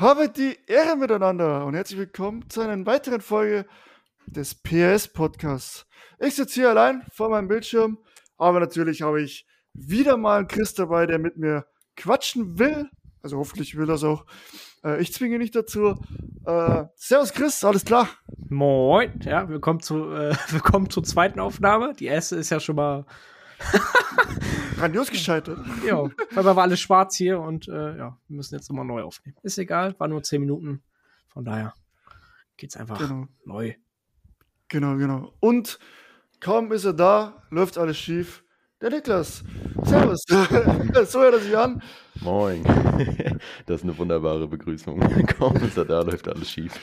Habe die Ehre miteinander und herzlich willkommen zu einer weiteren Folge des PS Podcasts. Ich sitze hier allein vor meinem Bildschirm, aber natürlich habe ich wieder mal einen Chris dabei, der mit mir quatschen will. Also hoffentlich will das auch. Äh, ich zwinge nicht dazu. Äh, servus Chris, alles klar? Moin, ja, willkommen, zu, äh, willkommen zur zweiten Aufnahme. Die erste ist ja schon mal Grandios gescheitert. Ja, weil wir war alles schwarz hier und äh, ja, wir müssen jetzt nochmal neu aufnehmen. Ist egal, war nur zehn Minuten. Von daher geht's einfach genau. neu. Genau, genau. Und kaum ist er da, läuft alles schief. Der Niklas. Servus. so hört er sich an. Moin. Das ist eine wunderbare Begrüßung. Kaum ist er da, läuft alles schief.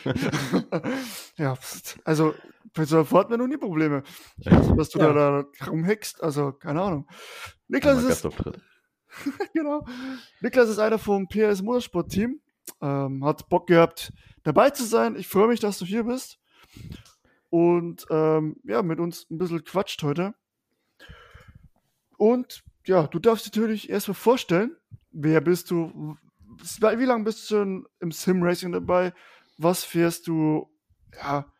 Ja, also bei so einer hatten wir noch nie Probleme. Ich weiß was du ja. da, da rumheckst. Also, keine Ahnung. Niklas ist. genau. Niklas ist einer vom PS Motorsport-Team. Ähm, hat Bock gehabt, dabei zu sein. Ich freue mich, dass du hier bist. Und ähm, ja, mit uns ein bisschen quatscht heute. Und ja, du darfst natürlich erstmal vorstellen, wer bist du, wie lange bist du schon im Sim-Racing dabei, was fährst du, ja,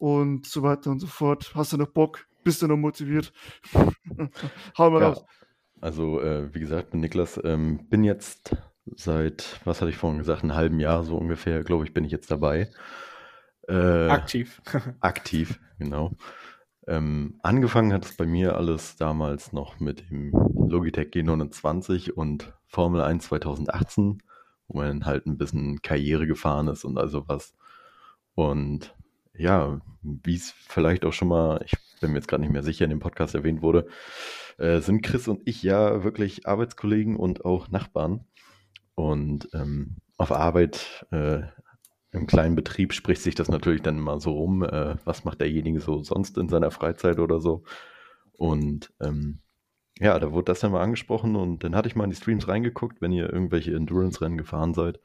und so weiter und so fort. Hast du noch Bock? Bist du noch motiviert? Hau mal ja, raus. Also, äh, wie gesagt, bin Niklas, ähm, bin jetzt seit, was hatte ich vorhin gesagt, einem halben Jahr so ungefähr, glaube ich, bin ich jetzt dabei. Äh, aktiv. aktiv, genau. Ähm, angefangen hat es bei mir alles damals noch mit dem Logitech G29 und Formel 1 2018, wo man halt ein bisschen Karriere gefahren ist und also was. Und ja, wie es vielleicht auch schon mal, ich bin mir jetzt gerade nicht mehr sicher, in dem Podcast erwähnt wurde, äh, sind Chris und ich ja wirklich Arbeitskollegen und auch Nachbarn. Und ähm, auf Arbeit äh, im kleinen Betrieb spricht sich das natürlich dann mal so rum, äh, was macht derjenige so sonst in seiner Freizeit oder so. Und ähm, ja, da wurde das dann mal angesprochen und dann hatte ich mal in die Streams reingeguckt, wenn ihr irgendwelche Endurance-Rennen gefahren seid.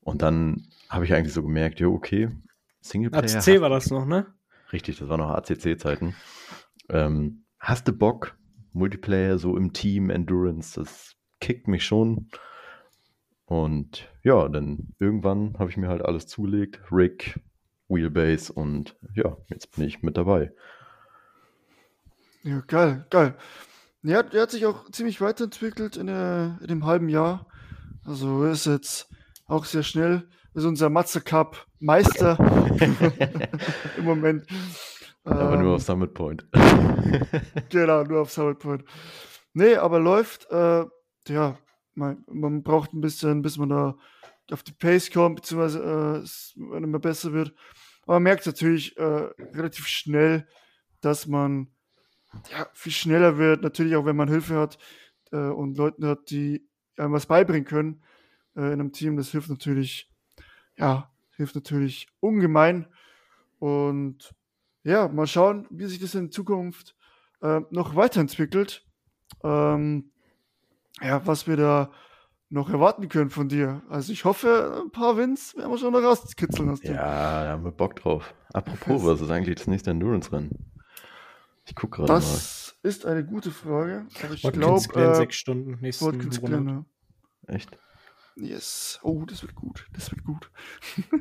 Und dann habe ich eigentlich so gemerkt, ja, okay, Singleplayer. ACC war das noch, ne? Richtig, das war noch ACC-Zeiten. Ähm, hast du Bock? Multiplayer so im Team, Endurance, das kickt mich schon. Und ja, dann irgendwann habe ich mir halt alles zugelegt. Rig, Wheelbase und ja, jetzt bin ich mit dabei. Ja, geil, geil. Ja, der hat sich auch ziemlich weiterentwickelt in, der, in dem halben Jahr. Also ist jetzt auch sehr schnell. Ist unser Matze Cup Meister im Moment. Aber ähm, nur auf Summit Point. genau, nur auf Summit Point. Nee, aber läuft. Äh, ja, man, man braucht ein bisschen, bis man da auf die Pace kommt, beziehungsweise äh, es immer besser wird. Aber man merkt natürlich äh, relativ schnell, dass man ja, viel schneller wird. Natürlich auch, wenn man Hilfe hat äh, und Leute hat, die einem was beibringen können äh, in einem Team. Das hilft natürlich, ja, hilft natürlich ungemein. Und ja, mal schauen, wie sich das in Zukunft äh, noch weiterentwickelt. Ähm, ja, was wir da noch erwarten können von dir. Also ich hoffe, ein paar Wins werden wir schon noch rauskitzeln aus dem. Ja, da haben wir Bock drauf. Apropos, was ist eigentlich das nächste Endurance-Rennen? Ich gucke gerade mal. Das ist eine gute Frage. Aber ich glaube, äh, sechs Stunden nächsten. Echt? Yes. Oh, das wird gut. Das wird gut.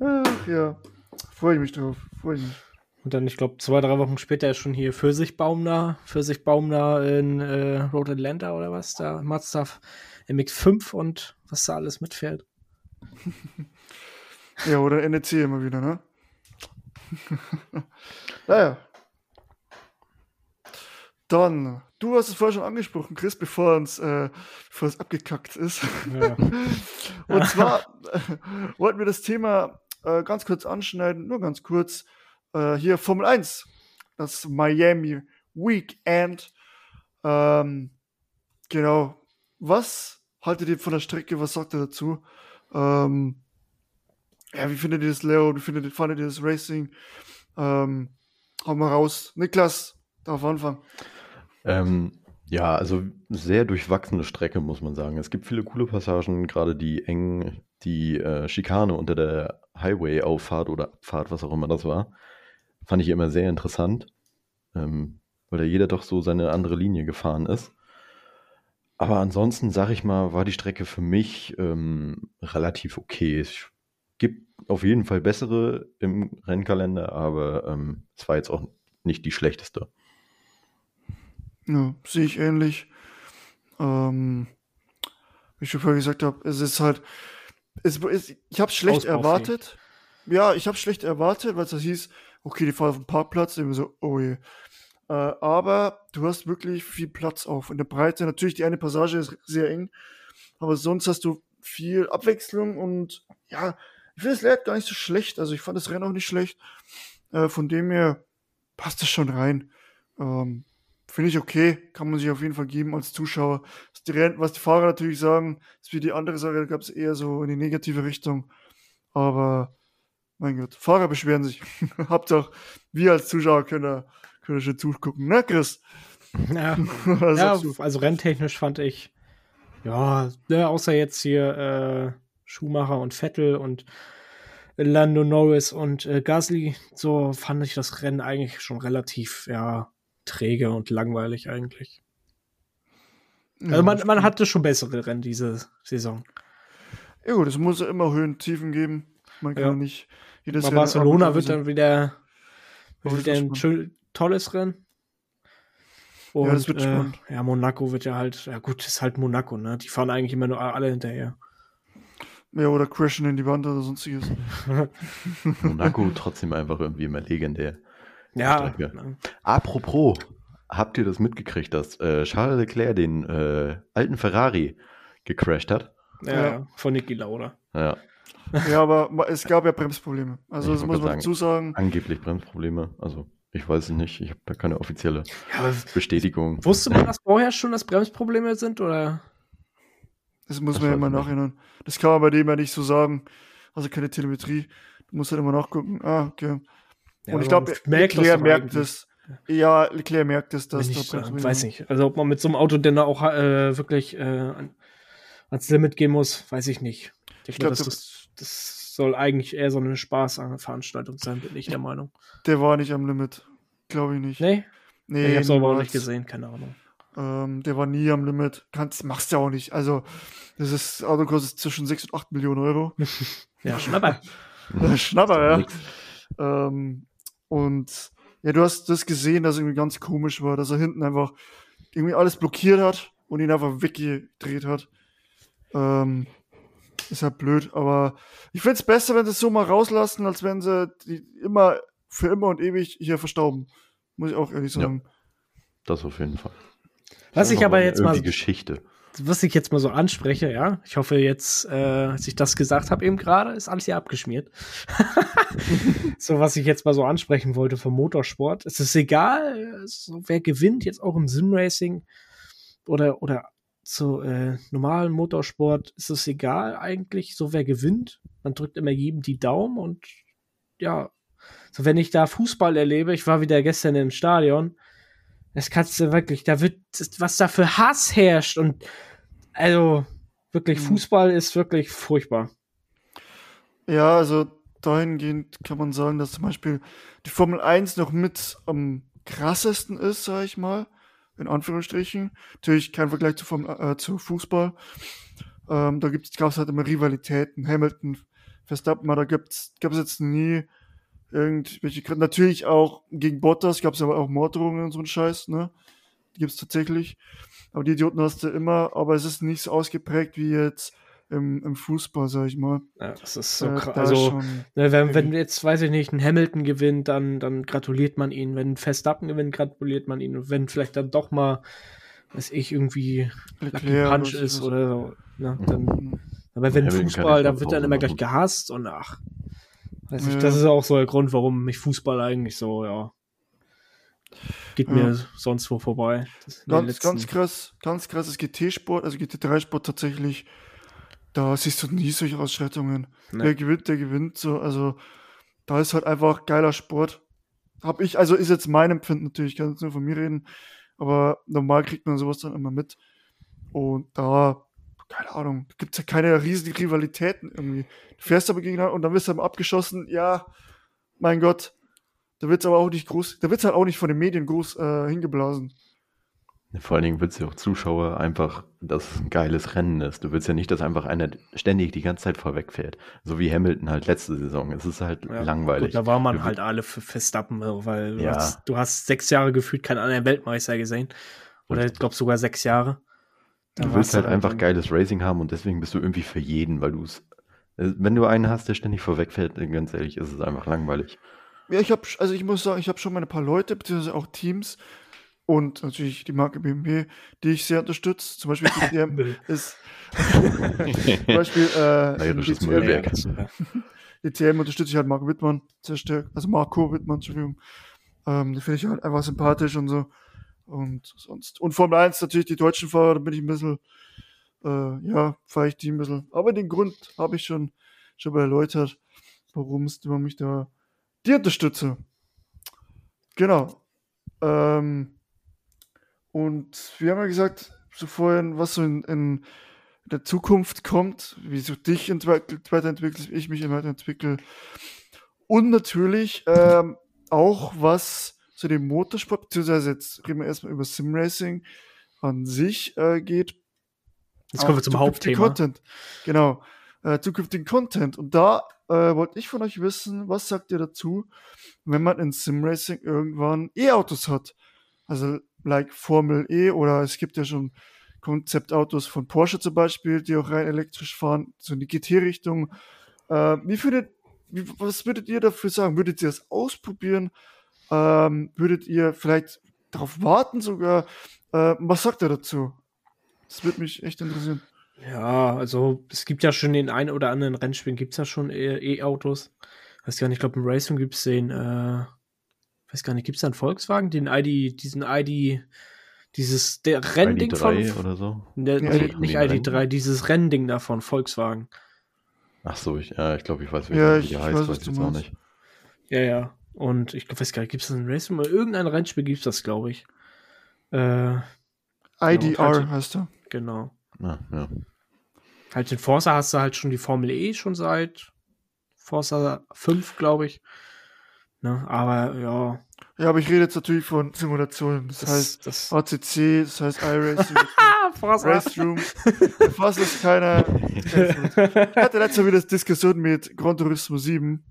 Ach ja. Freue ich mich drauf. Freue ich mich. Und dann, ich glaube, zwei, drei Wochen später ist schon hier Pfirsichbaum da, Pfirsichbaum da in äh, Road Atlanta oder was, da Mazda MX5 und was da alles mitfährt. ja, oder NEC immer wieder, ne? naja. Dann, du hast es vorher schon angesprochen, Chris, bevor uns, äh, bevor es abgekackt ist. Ja. und zwar äh, wollten wir das Thema äh, ganz kurz anschneiden, nur ganz kurz äh, hier Formel 1, das Miami Weekend. Ähm, genau. Was haltet ihr von der Strecke? Was sagt ihr dazu? Ähm, ja, wie findet ihr das, Leo? Wie findet, fandet ihr das Racing? Ähm, hau mal raus. Niklas, darf anfangen. Ähm, ja, also sehr durchwachsene Strecke, muss man sagen. Es gibt viele coole Passagen, gerade die eng, die äh, Schikane unter der Highway-Auffahrt oder Abfahrt, was auch immer das war. Fand ich immer sehr interessant, ähm, weil da jeder doch so seine andere Linie gefahren ist. aber ansonsten, sag ich mal, war die Strecke für mich ähm, relativ okay. Es gibt auf jeden Fall bessere im Rennkalender, aber ähm, es war jetzt auch nicht die schlechteste. Ja, sehe ich ähnlich. Ähm, wie ich schon vorher gesagt habe, es ist halt, es, es, ich habe es schlecht erwartet. Ja, ich habe schlecht erwartet, weil es hieß, okay, die fahren auf dem Parkplatz, und so, oh je. Äh, aber du hast wirklich viel Platz auf in der Breite. Natürlich, die eine Passage ist sehr eng, aber sonst hast du viel Abwechslung und ja, ich finde das Layout gar nicht so schlecht. Also ich fand das Rennen auch nicht schlecht. Äh, von dem her passt das schon rein. Ähm, finde ich okay, kann man sich auf jeden Fall geben als Zuschauer. Was die, Renn was die Fahrer natürlich sagen, ist wie die andere Sache, da gab es eher so in die negative Richtung. Aber mein Gott, Fahrer beschweren sich. Habt auch, wir als Zuschauer können, können schon zugucken, ne, Chris? Ja, ja also renntechnisch fand ich, ja, ne, außer jetzt hier äh, Schumacher und Vettel und Lando Norris und äh, Gasly, so fand ich das Rennen eigentlich schon relativ, ja, träge und langweilig eigentlich. Also man, man hatte schon bessere Rennen diese Saison. Ja gut, es muss ja immer Höhen, Tiefen geben. Man kann ja. nicht jedes Rennen Barcelona wird dann wieder, wird wieder ein schön, tolles Rennen. Und, ja, das wird äh, spannend. Ja, Monaco wird ja halt, ja gut, ist halt Monaco, ne? Die fahren eigentlich immer nur alle hinterher. Ja, oder crashen in die Wand oder sonstiges. Monaco trotzdem einfach irgendwie immer legendär. Ja. Apropos, habt ihr das mitgekriegt, dass äh, Charles Leclerc den äh, alten Ferrari gecrashed hat? Ja, ja. von Niki Lauda. Ja. Ja, aber es gab ja Bremsprobleme. Also ich das muss man sagen, dazu sagen. Angeblich Bremsprobleme. Also ich weiß es nicht. Ich habe da keine offizielle ja, Bestätigung. Wusste man das vorher schon, dass Bremsprobleme sind oder? Das muss das man ja immer nachhinein. Das kann man bei dem ja nicht so sagen. Also keine Telemetrie. Du musst halt immer nachgucken. Ah, okay. Ja, und ich glaube, Leclerc merkt es. Ja, Leclerc merkt es, dass ich da äh, weiß nicht. Also ob man mit so einem Auto denn auch äh, wirklich äh, ans Limit gehen muss, weiß ich nicht. Ich, ich glaube, das, das, das, soll eigentlich eher so eine Spaßveranstaltung sein, bin ich der Meinung. Der war nicht am Limit. Glaube ich nicht. Nee? Nee. Ich hab's aber auch nicht gesehen, keine Ahnung. Ähm, der war nie am Limit. Kannst, machst du ja auch nicht. Also, das ist, Auto kostet zwischen 6 und 8 Millionen Euro. ja, Schnapper. Schnapper, ja. Ähm, und ja, du hast das gesehen, dass irgendwie ganz komisch war, dass er hinten einfach irgendwie alles blockiert hat und ihn einfach weggedreht hat. Ähm, ist halt blöd, aber ich finde es besser, wenn sie es so mal rauslassen, als wenn sie die immer für immer und ewig hier verstauben. Muss ich auch ehrlich sagen. Ja, das auf jeden Fall. Was ich aber jetzt mal. Die Geschichte was ich jetzt mal so anspreche, ja, ich hoffe jetzt, äh, als ich das gesagt habe eben gerade, ist alles hier abgeschmiert. so, was ich jetzt mal so ansprechen wollte vom Motorsport. Es ist egal, so, wer gewinnt jetzt auch im Simracing oder, oder zu äh, normalen Motorsport, ist es egal eigentlich, so wer gewinnt. Man drückt immer jedem die Daumen und ja, so wenn ich da Fußball erlebe, ich war wieder gestern im Stadion, das kannst du wirklich, da wird, was da für Hass herrscht und also wirklich, mhm. Fußball ist wirklich furchtbar. Ja, also dahingehend kann man sagen, dass zum Beispiel die Formel 1 noch mit am krassesten ist, sag ich mal, in Anführungsstrichen. Natürlich kein Vergleich zu, Formel, äh, zu Fußball. Ähm, da gab es halt immer Rivalitäten. Hamilton, Verstappen, da gab es jetzt nie irgendwelche, natürlich auch gegen Bottas gab es aber auch Morddrohungen und so ein Scheiß, ne? Die gibt es tatsächlich. Aber die Idioten hast du immer, aber es ist nicht so ausgeprägt wie jetzt im, im Fußball, sag ich mal. Ja, das ist so äh, krass. Also, ne, wenn, wenn jetzt, weiß ich nicht, ein Hamilton gewinnt, dann, dann gratuliert man ihn. Wenn Verstappen gewinnt, gratuliert man ihn. Und wenn vielleicht dann doch mal, weiß ich, irgendwie Lucky Punch ist oder so, ne, dann, mhm. aber wenn Fußball, da wird dann immer gleich gehasst und ach, Weiß ich, das ist auch so der Grund, warum mich Fußball eigentlich so, ja, geht mir ja. sonst wo vorbei. Ganz, ganz krass, ganz krasses GT-Sport, also GT3-Sport tatsächlich, da siehst du nie solche Ausschreitungen. Nee. Wer gewinnt, der gewinnt so, also da ist halt einfach geiler Sport. Hab ich, also ist jetzt mein Empfinden natürlich, ich kann jetzt nur von mir reden, aber normal kriegt man sowas dann immer mit. Und da keine Ahnung, gibt es ja keine riesigen Rivalitäten irgendwie. Du fährst aber gegen und dann wirst du dann abgeschossen, ja, mein Gott, da wird es aber auch nicht groß, da wird es halt auch nicht von den Medien groß äh, hingeblasen. Vor allen Dingen willst du auch Zuschauer einfach, dass es ein geiles Rennen ist. Du willst ja nicht, dass einfach einer ständig die ganze Zeit vorwegfährt. So wie Hamilton halt letzte Saison. Es ist halt ja, langweilig. Gut, da war man du, halt alle für Verstappen, weil ja. du, hast, du, hast, sechs Jahre gefühlt keinen anderen Weltmeister gesehen. Oder ich glaube sogar sechs Jahre. Da du willst halt einfach geiles Racing haben und deswegen bist du irgendwie für jeden, weil du es. Äh, wenn du einen hast, der ständig vorwegfährt, ganz ehrlich, ist es einfach langweilig. Ja, ich habe, also ich muss sagen, ich habe schon mal ein paar Leute, beziehungsweise auch Teams, und natürlich die Marke BMW, die ich sehr unterstütze. Zum Beispiel DTM ist zum Beispiel äh, Bayerisches Müllwerk. DTM unterstütze ich halt Marco Wittmann sehr stark. Also Marco Wittmann, Entschuldigung. Ähm, die finde ich halt einfach sympathisch und so. Und sonst. Und Formel 1 natürlich die deutschen Fahrer, da bin ich ein bisschen, äh, ja, fahre ich die ein bisschen. Aber den Grund habe ich schon, schon erläutert, warum es mich da die unterstütze. Genau. Ähm, und wir haben ja gesagt, so vorhin, was so in, in der Zukunft kommt, wie du dich entwickelt, weiterentwickelst, wie ich mich weiterentwickle. Und natürlich ähm, auch, was zu dem Motorsport, beziehungsweise jetzt reden wir erstmal über Simracing an sich äh, geht. Jetzt kommen wir zum Hauptthema. Content. Genau. Äh, zukünftigen Content. Und da äh, wollte ich von euch wissen, was sagt ihr dazu, wenn man in Simracing irgendwann E-Autos hat? Also like Formel E oder es gibt ja schon Konzeptautos von Porsche zum Beispiel, die auch rein elektrisch fahren, so in die GT-Richtung. Äh, wie findet, wie, was würdet ihr dafür sagen? Würdet ihr das ausprobieren? Ähm, würdet ihr vielleicht darauf warten sogar? Äh, was sagt ihr dazu? Das würde mich echt interessieren. Ja, also es gibt ja schon den einen oder anderen Rennspielen, gibt es ja schon E-Autos. Weiß gar nicht, ich glaube im Racing gibt es den, äh, weiß gar nicht, gibt es da einen Volkswagen, den ID, diesen ID, dieses der Rennding ID3 von oder so? Der, ja, nee, nicht ID3, dieses Rennding da von Volkswagen. Ach so, ich, ja, ich glaube, ich weiß, wie ja, der heißt, weiß, weiß ich jetzt auch nicht. Ja, ja. Und ich weiß gar nicht, gibt es ein Racing? Irgendein Rennspiel gibt es das, glaube ich. Äh, IDR halt, heißt er. Genau. Ja, ja. Halt in Forza hast du halt schon die Formel E schon seit Forza 5, glaube ich. Ne? Aber ja. Ja, aber ich rede jetzt natürlich von Simulationen. Das, das heißt das ACC, das heißt iRacing, Race Room. Fast ist keiner. Ich hatte letztes Mal wieder Diskussion mit Gran Turismo 7.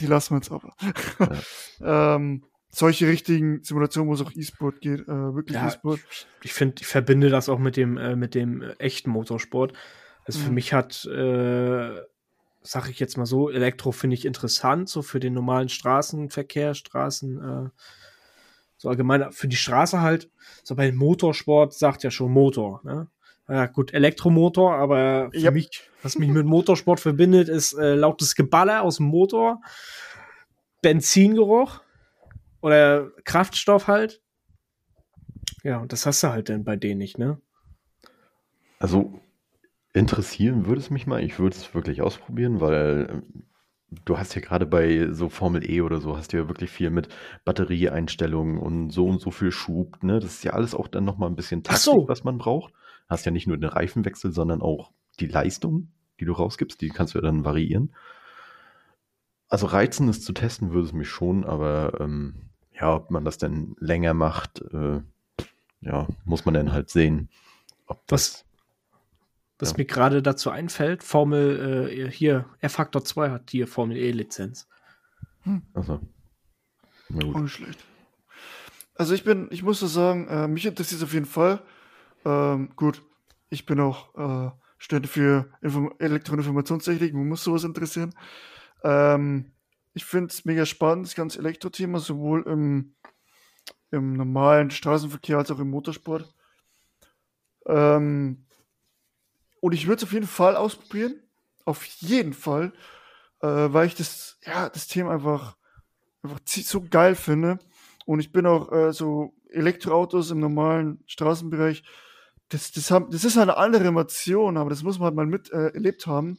Die lassen wir jetzt aber. Ja. ähm, solche richtigen Simulationen, wo es auch E-Sport geht, äh, wirklich ja, E-Sport. Ich, ich finde, ich verbinde das auch mit dem, äh, mit dem echten Motorsport. Also mhm. für mich hat äh, sag ich jetzt mal so, Elektro finde ich interessant, so für den normalen Straßenverkehr, Straßen, äh, so allgemein für die Straße halt. So bei Motorsport sagt ja schon Motor, ne? Ja, gut, Elektromotor, aber für yep. mich, was mich mit Motorsport verbindet, ist äh, lautes Geballer aus dem Motor, Benzingeruch oder Kraftstoff halt. Ja, und das hast du halt dann bei denen nicht, ne? Also Interessieren würde es mich mal. Ich würde es wirklich ausprobieren, weil ähm, du hast ja gerade bei so Formel E oder so, hast du ja wirklich viel mit Batterieeinstellungen und so und so viel Schub. Ne? Das ist ja alles auch dann nochmal ein bisschen Taktik, so. was man braucht. Hast ja nicht nur den Reifenwechsel, sondern auch die Leistung, die du rausgibst, die kannst du ja dann variieren. Also reizen es zu testen würde es mich schon, aber ähm, ja, ob man das denn länger macht, äh, ja, muss man dann halt sehen. Ob das, was ja. mir gerade dazu einfällt, Formel, äh, hier, R-Factor 2 hat hier Formel E-Lizenz. Hm. Achso. Auch nicht schlecht. Also ich bin, ich muss so sagen, äh, mich interessiert es auf jeden Fall. Ähm, gut, ich bin auch äh, Student für Inform Elektroinformationstechnik, man muss sowas interessieren. Ähm, ich finde es mega spannend, das ganze Elektrothema, sowohl im, im normalen Straßenverkehr als auch im Motorsport. Ähm, und ich würde es auf jeden Fall ausprobieren. Auf jeden Fall. Äh, weil ich das, ja, das Thema einfach, einfach so geil finde. Und ich bin auch äh, so Elektroautos im normalen Straßenbereich. Das, das, haben, das ist eine andere Emotion, aber das muss man halt mal mit äh, erlebt haben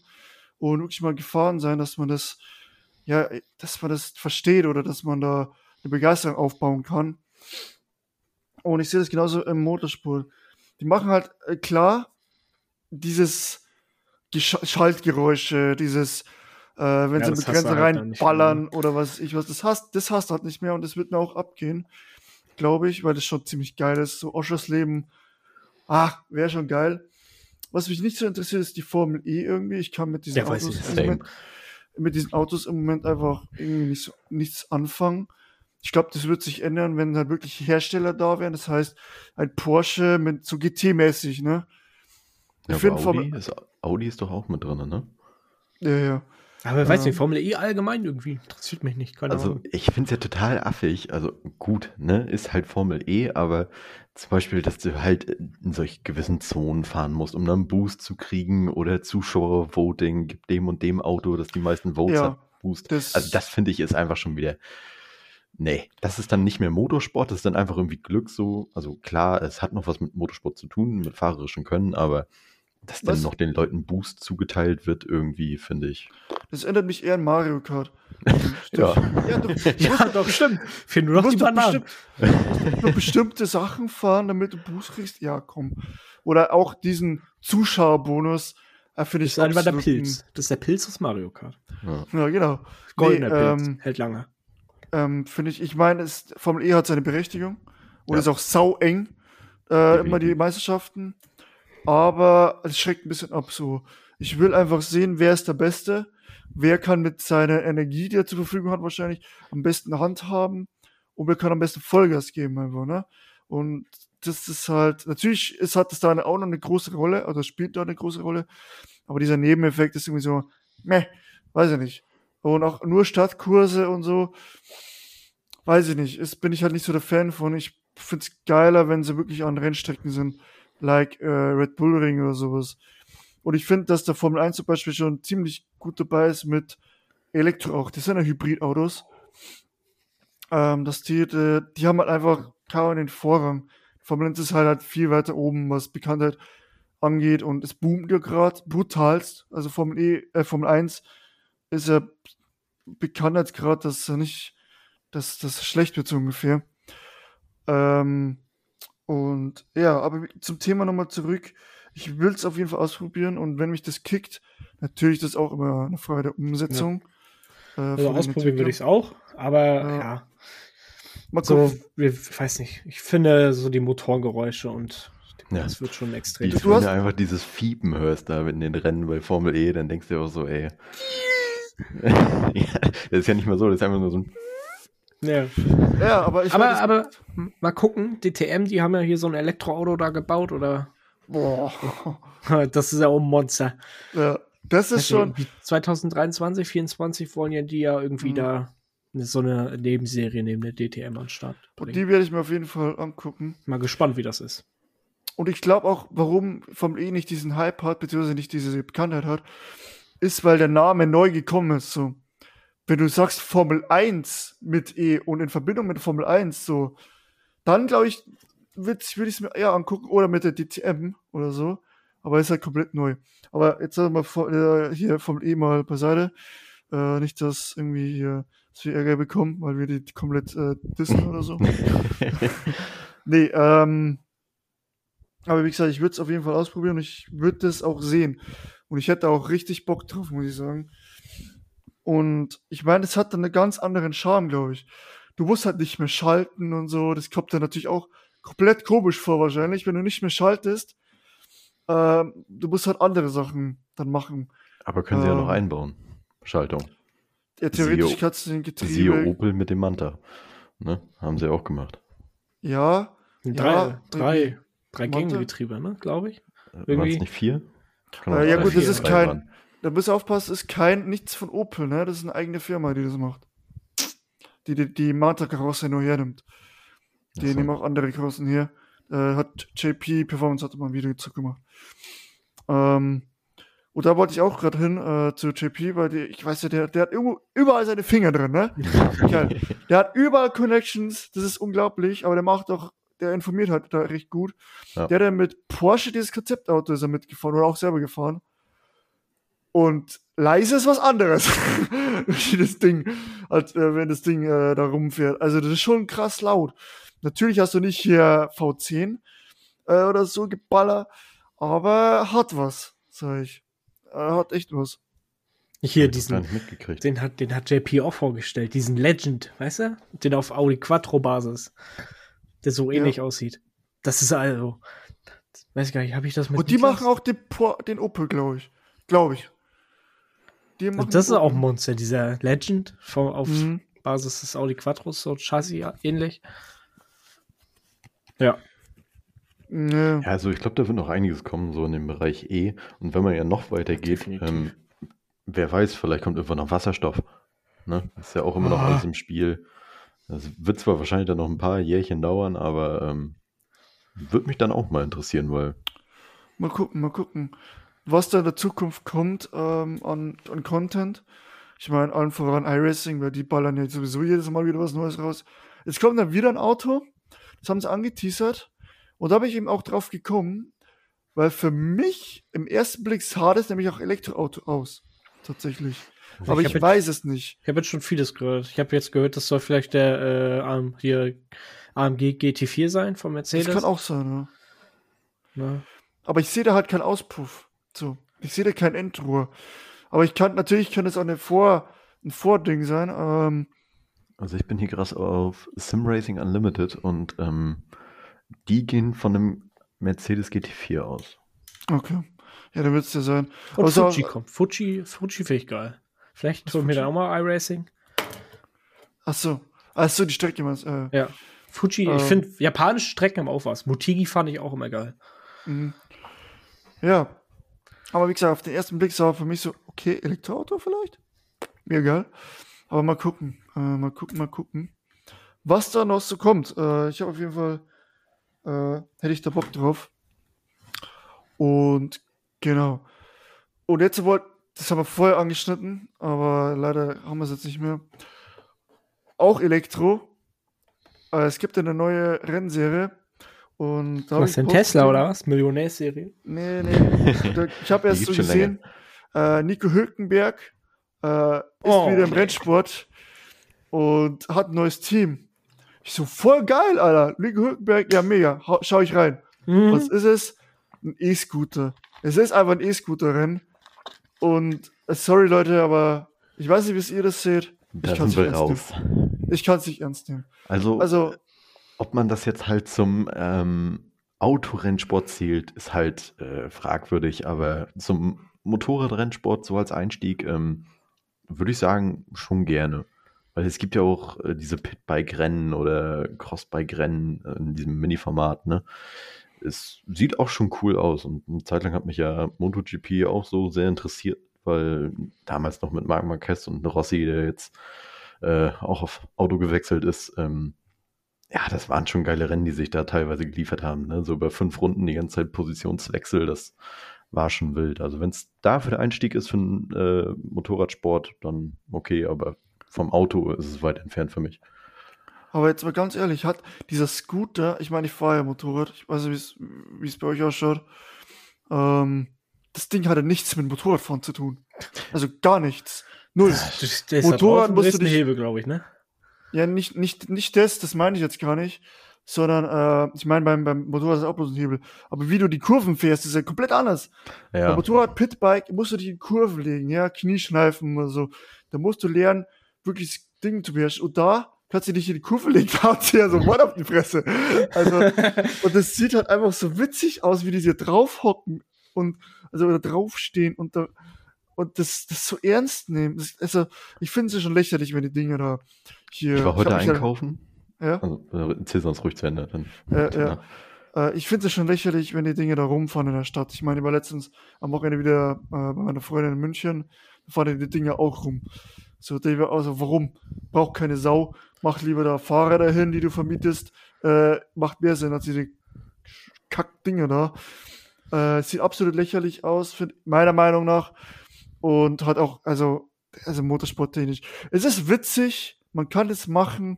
und wirklich mal gefahren sein, dass man das, ja, dass man das versteht oder dass man da eine Begeisterung aufbauen kann. Und ich sehe das genauso im Motorsport. Die machen halt äh, klar, dieses Gesch Schaltgeräusche, dieses, äh, wenn ja, sie mit Grenzen halt reinballern oder was ich was, das hast, das hast halt nicht mehr und das wird mir auch abgehen. glaube ich, weil das schon ziemlich geil ist. So Oschersleben, ach, wäre schon geil. Was mich nicht so interessiert, ist die Formel E irgendwie. Ich kann mit diesen Ja, Autos im. Moment, mit diesen Autos im Moment einfach irgendwie nicht so, nichts anfangen. Ich glaube, das wird sich ändern, wenn halt wirklich Hersteller da wären. Das heißt, ein Porsche mit so GT-mäßig, ne? Ja, Ich aber Formel, Audi ist, Audi ist doch auch mit drin, ne? ja, ja. Aber weiß Ja. nicht, Formel E allgemein irgendwie. Interessiert mich nicht. Keine Also Ahnung. ich finde es ja total affig. Also gut, ne, ist halt Formel E, aber zum Beispiel, dass du halt in solch gewissen Zonen fahren musst, um dann einen Boost zu kriegen oder Zuschauervoting, gibt dem und dem Auto, das die meisten Votes Ja, hat, Boost. Das, Also das finde ich ist einfach schon wieder. Nee, das ist dann nicht mehr Motorsport, das ist dann einfach irgendwie Glück so. Also klar, es hat noch was mit Motorsport zu tun, mit fahrerischem Können, aber dass dann Was? noch den Leuten Boost zugeteilt wird, irgendwie, finde ich. das erinnert mich eher an Mario Kart. Ja. ja du, du Ja, musst, doch, stimmt. Nur du noch die musst doch Bananen. bestimmt, nur bestimmte Sachen fahren, damit du Boost kriegst. Ja, komm. Oder auch diesen Zuschauerbonus, äh, finde Das ich ist einfach der Pilz. Das ist der Pilz aus Mario Kart. Ja. Ja, genau. Goldener Nee, Pilz. ähm, Hält lange. ähm, finde ich, ich meine, es- Formel E hat seine Berechtigung und Ja. ist auch sau eng, äh, immer die. Meisterschaften. Aber es schreckt ein bisschen ab so. Ich will einfach sehen, wer ist der Beste, wer kann mit seiner Energie, die er zur Verfügung hat, wahrscheinlich am besten handhaben und wer kann am besten Vollgas geben einfach, ne? Und das ist halt, natürlich ist, hat das da auch noch eine große Rolle, oder spielt da eine große Rolle, aber dieser Nebeneffekt ist irgendwie so, meh, weiß ich nicht. Und auch nur Stadtkurse und so, weiß ich nicht, ist, bin ich halt nicht so der Fan von. Ich find's geiler, wenn sie wirklich an Rennstrecken sind, like äh, Red Bull Ring oder sowas. Und ich finde, dass der Formel 1 zum Beispiel schon ziemlich gut dabei ist mit Elektro auch. Das sind ja Hybridautos. Ähm, dass die, die, die haben halt einfach kaum den Vorrang. Formel 1 ist halt, halt viel weiter oben, was Bekanntheit angeht und es boomt ja gerade brutalst. Also Formel E, äh, Formel 1 ist ja Bekanntheitsgrad, dass er nicht, dass das schlecht wird so ungefähr. Ähm, und ja, aber zum Thema nochmal zurück. Ich will es auf jeden Fall ausprobieren und wenn mich das kickt, natürlich das auch immer eine Frage der Umsetzung. Äh, Also ausprobieren würde ich es auch. Aber Ja. ja, Mal so, ich weiß nicht. Ich finde so die Motorgeräusche und Ja. das wird schon Wie, extrem. Du wenn hast- du einfach dieses Fiepen hörst da in den Rennen bei Formel E, dann denkst du dir auch so, ey. ja, das ist ja nicht mal so, das ist einfach nur so ein. Ja. Ja, aber ich Aber, aber mal gucken, DTM, die haben ja hier so ein Elektroauto da gebaut oder boah, das ist ja auch ein Monster. ja, das ist Also schon, irgendwie 2023, 2024 wollen ja die ja irgendwie Mhm. da eine- so eine Nebenserie neben der DTM an den Start bringen. die werde ich mir auf jeden Fall angucken. Mal gespannt, wie das ist. Und ich glaube auch, warum Formel E nicht diesen Hype hat, beziehungsweise nicht diese Bekanntheit hat, ist, weil der Name neu gekommen ist. So. Wenn du sagst Formel 1 mit E und in Verbindung mit Formel 1, so, dann glaube ich, würde ich es mir eher angucken oder mit der DTM oder so. Aber ist halt komplett neu. Aber jetzt sagen wir mal äh, hier Formel E mal beiseite. Äh, nicht, dass irgendwie hier dass wir Ärger bekommen, weil wir die komplett äh, dissen oder so. Nee, ähm, aber wie gesagt, ich würde es auf jeden Fall ausprobieren und ich würde das auch sehen. Und ich hätte auch richtig Bock drauf, muss ich sagen. Und ich meine, es hat dann einen ganz anderen Charme, glaube ich. Du musst halt nicht mehr schalten und so. Das kommt dann natürlich auch komplett komisch vor, wahrscheinlich, wenn du nicht mehr schaltest. Ähm, du musst halt andere Sachen dann machen. Aber können sie ja Ähm, noch einbauen. Schaltung. Ja, theoretisch Siehe- kannst du den Siehe Getriebe. Opel mit dem Manta. Ne? Haben sie auch gemacht. Ja, Drei, Ja, drei, drei. Gänge-Getriebe, ne, glaube ich. Waren Irgendwie- es nicht vier? Kann Äh, ja gut, das es ist kein- waren. Da musst du aufpassen, ist kein nichts von Opel, ne? Das ist eine eigene Firma, die das macht. Die die, die Manta-Karosse nur hernimmt. Die so. nehmen auch andere Karossen her. Äh, hat JP Performance hat mal ein Video dazu gemacht. Ähm, und da wollte ich auch gerade hin äh, zu JP, weil die, ich weiß ja, der, der hat irgendwo, überall seine Finger drin, ne? Der hat überall Connections, das ist unglaublich, aber der macht auch, der informiert halt da recht gut. Ja. Der hat dann mit Porsche dieses Konzeptauto ist er mitgefahren oder auch selber gefahren. Und leise ist was anderes. wie das Ding, als äh, wenn das Ding äh, da rumfährt. Also das ist schon krass laut. Natürlich hast du nicht hier V10 äh, oder so Geballer, aber hat was, sag ich. Er hat echt was. Hier diesen, nicht mitgekriegt. den hat, den hat JP auch vorgestellt, diesen Legend, weißt du? Den auf Audi Quattro Basis. der so ähnlich ja. aussieht. Das ist also, weiß ich gar nicht, habe ich das mit. Und die Niklas? machen auch den, den Opel, glaube ich. Glaube ich. Das ist auch ein Monster, dieser Legend vom, auf mhm. Basis des Audi Quattros, so Chassis ähnlich. Ja. Ja, also ich glaube, da wird noch einiges kommen, so in dem Bereich E. Und wenn man ja noch weiter geht, ähm, wer weiß, vielleicht kommt irgendwann noch Wasserstoff. Ne? Das ist ja auch immer noch ah. alles im Spiel. Das wird zwar wahrscheinlich dann noch ein paar Jährchen dauern, aber ähm, würde mich dann auch mal interessieren, weil. Mal gucken, mal gucken, was da in der Zukunft kommt ähm, an, an Content. Ich meine, allen voran iRacing, weil die ballern ja sowieso jedes Mal wieder was Neues raus. Jetzt kommt dann wieder ein Auto, das haben sie angeteasert. Und da bin ich eben auch drauf gekommen, weil für mich im ersten Blick sah das nämlich auch Elektroauto aus. Tatsächlich. Aber ich, ich weiß jetzt, es nicht. Ich habe jetzt schon vieles gehört. Ich habe jetzt gehört, das soll vielleicht der äh, hier AMG GT4 sein von Mercedes. Das kann auch sein, ja. ja. Aber ich sehe da halt keinen Auspuff. So. Ich sehe da kein Endrohr. Aber ich kann, natürlich kann es auch eine Vor, ein Vording sein. Ähm, also ich bin hier gerade auf Sim Racing Unlimited und ähm, die gehen von einem Mercedes GT4 aus. Okay. Ja, dann wird es ja sein. Und also, Fuji kommt. Fuji, Fuji finde ich geil. Vielleicht holen wir da auch mal iRacing. Achso. Achso, die Strecke meinst äh, Ja. Fuji, ähm, ich finde japanische Strecken haben auch was. Mutigi fand ich auch immer geil. Mhm. Ja. Aber wie gesagt, auf den ersten Blick sah für mich so, okay, Elektroauto vielleicht? Mir egal. Aber mal gucken. Äh, mal gucken, mal gucken. Was da noch so kommt. Äh, ich habe auf jeden Fall äh, hätte ich da Bock drauf. Und genau. Und jetzt wollt, das haben wir vorher angeschnitten, aber leider haben wir es jetzt nicht mehr. Auch Elektro. Äh, es gibt eine neue Rennserie. Und da was denn Tesla oder was? Millionärserie? Nee, nee. ich habe erst so gesehen, äh, Nico Hülkenberg äh, ist oh, wieder im okay. Rennsport und hat ein neues Team. Ich so, voll geil, Alter. Nico Hülkenberg, ja, mega. Schau ich rein. Mhm. Was ist es? Ein E-Scooter. Es ist einfach ein E-Scooter-Rennen. Und äh, sorry, Leute, aber ich weiß nicht, wie ihr das seht. Ich kann es nicht ernst nehmen. Ich kann es nicht ernst nehmen. Also, also, ob man das jetzt halt zum ähm, Autorennsport zählt, ist halt äh, fragwürdig, aber zum Motorradrennsport so als Einstieg ähm, würde ich sagen, schon gerne. Weil es gibt ja auch äh, diese Pitbike-Rennen oder Crossbike-Rennen in diesem Mini-Format, ne? Es sieht auch schon cool aus und eine Zeit lang hat mich ja MotoGP auch so sehr interessiert, weil damals noch mit Marc Marquez und Rossi, der jetzt äh, auch auf Auto gewechselt ist, ähm, ja, das waren schon geile Rennen, die sich da teilweise geliefert haben. Ne? So über fünf Runden die ganze Zeit Positionswechsel, das war schon wild. Also wenn es da für den Einstieg ist für einen äh, Motorradsport, dann okay, aber vom Auto ist es weit entfernt für mich. Aber jetzt mal ganz ehrlich, hat dieser Scooter, ich meine, ich fahre ja Motorrad, ich weiß nicht, wie es bei euch ausschaut, ähm, das Ding hatte nichts mit Motorradfahren zu tun. Also gar nichts. Null. Das, das Motorrad musst du dich, Hebel, glaube ich, ne? Ja, nicht, nicht, nicht das, das meine ich jetzt gar nicht. Sondern, äh, ich meine, beim, beim Motorrad ist auch bloß ein Hebel. Aber wie du die Kurven fährst, ist ja komplett anders. Ja. Beim Motorrad Pitbike musst du dich in Kurven legen, ja, Knieschneifen oder so. Da musst du lernen, wirklich das Ding zu beherrschen. Und da kannst du dich in die Kurve legen, da hat sie ja so Mann auf die Fresse. Also, und das sieht halt einfach so witzig aus, wie die hier draufhocken und, also, oder draufstehen und da, und das, das so ernst nehmen. Also, ich finde es schon lächerlich, wenn die Dinge da hier. Ich war heute ich einkaufen. Ja. Also, äh, erzähl sonst ruhig zu Ende. Dann, äh, ja. Äh, ich finde es schon lächerlich, wenn die Dinge da rumfahren in der Stadt. Ich meine, ich war letztens am Wochenende wieder äh, bei meiner Freundin in München, da fahren die Dinge auch rum. So, David, also warum? Braucht keine Sau. Mach lieber da Fahrer dahin, die du vermietest. Äh, macht mehr Sinn als diese Kack-Dinge da. Äh, sieht absolut lächerlich aus, find, meiner Meinung nach. Und hat auch, also, also motorsporttechnisch. Es ist witzig, man kann es machen.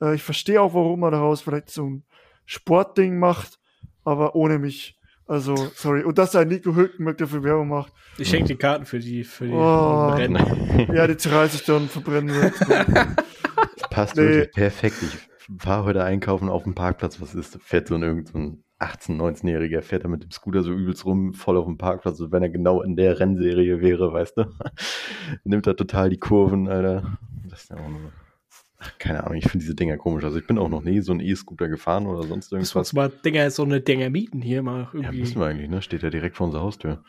Äh, ich verstehe auch, warum man daraus vielleicht so ein Sportding macht, aber ohne mich. Also, sorry. Und dass ein Nico Hülkenberg dafür Werbung macht. Ich schenke die Karten für die, für die oh, Rennen. Ja, die 30 dann verbrennen wird. Das passt nee. wirklich perfekt. Ich fahre heute einkaufen auf dem Parkplatz. Was ist? Fährt so ein irgendein 18-, 19-Jähriger, fährt er mit dem Scooter so übelst rum, voll auf dem Parkplatz, als wenn er genau in der Rennserie wäre, weißt du? Nimmt er total die Kurven, Alter. Das ist ja auch nur ach, keine Ahnung, ich finde diese Dinger komisch. Also ich bin auch noch nie so ein E-Scooter gefahren oder sonst Müssen wir irgendwas. mal Dinger, so eine Dinger mieten hier mal Ja, irgendwie. müssen wir eigentlich, ne? Steht ja direkt vor unserer Haustür.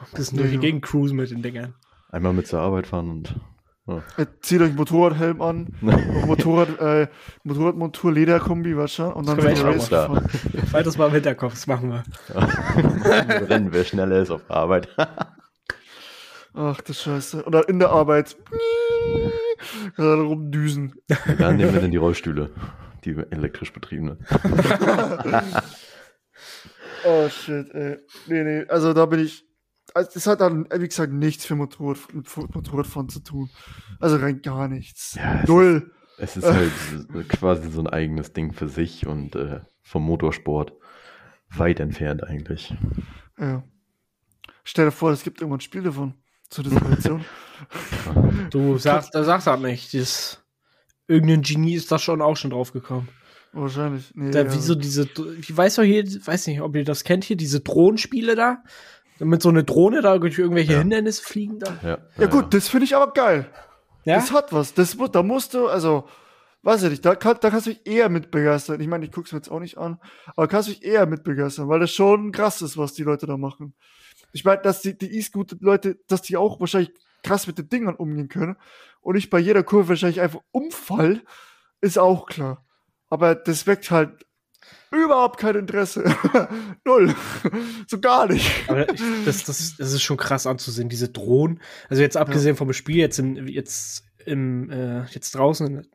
ein bisschen durch die Ja. Gegend cruisen mit den Dingern. Einmal mit zur Arbeit fahren und. Äh, Zieht euch Motorradhelm an, Motorrad, äh, Motorradmontur, Lederkombi, weißt du? Und dann Das wir Race gefahren. Zweites Mal im Hinterkopf, das machen wir. Rennen, wer schneller ist auf der Arbeit. Ach, das Scheiße. Und dann in der Arbeit. Dann rumdüsen. Dann nehmen wir dann die Rollstühle, die elektrisch betriebene. Oh shit, ey. Nee, nee, also da bin ich. Also das hat dann, wie gesagt, nichts für Motorrad, mit Motorradfahren zu tun. Also rein gar nichts. Ja, es Null. Es ist halt quasi so ein eigenes Ding für sich und äh, vom Motorsport weit entfernt eigentlich. Ja. Stell dir vor, es gibt irgendwann ein Spiel davon. Zu dieser Version. Du sagst, da sagst halt nicht. Das, irgendein Genie ist da schon auch schon drauf gekommen. Wahrscheinlich. Nee, Da, ja. wie so diese, ich weiß doch hier, weiß nicht, ob ihr das kennt hier, diese Drohnenspiele da. Mit so eine Drohne da durch irgendwelche Ja. Hindernisse fliegen da. Ja, Ja gut, das finde ich aber geil. Ja? Das hat was. Das, da musst du, also, weiß ich nicht, da, kann, da kannst du dich eher mit begeistern. Ich meine, ich guck's mir jetzt auch nicht an, aber kannst du dich eher mit begeistern, weil das schon krass ist, was die Leute da machen. Ich meine, dass die, die E-Scooter-Leute, dass die auch wahrscheinlich krass mit den Dingern umgehen können und ich bei jeder Kurve wahrscheinlich einfach umfall, ist auch klar. Aber das weckt halt überhaupt kein Interesse. Null. so gar nicht. Das, das, das ist schon krass anzusehen, diese Drohnen. Also jetzt abgesehen vom Spiel, jetzt, in, jetzt, im, äh, jetzt draußen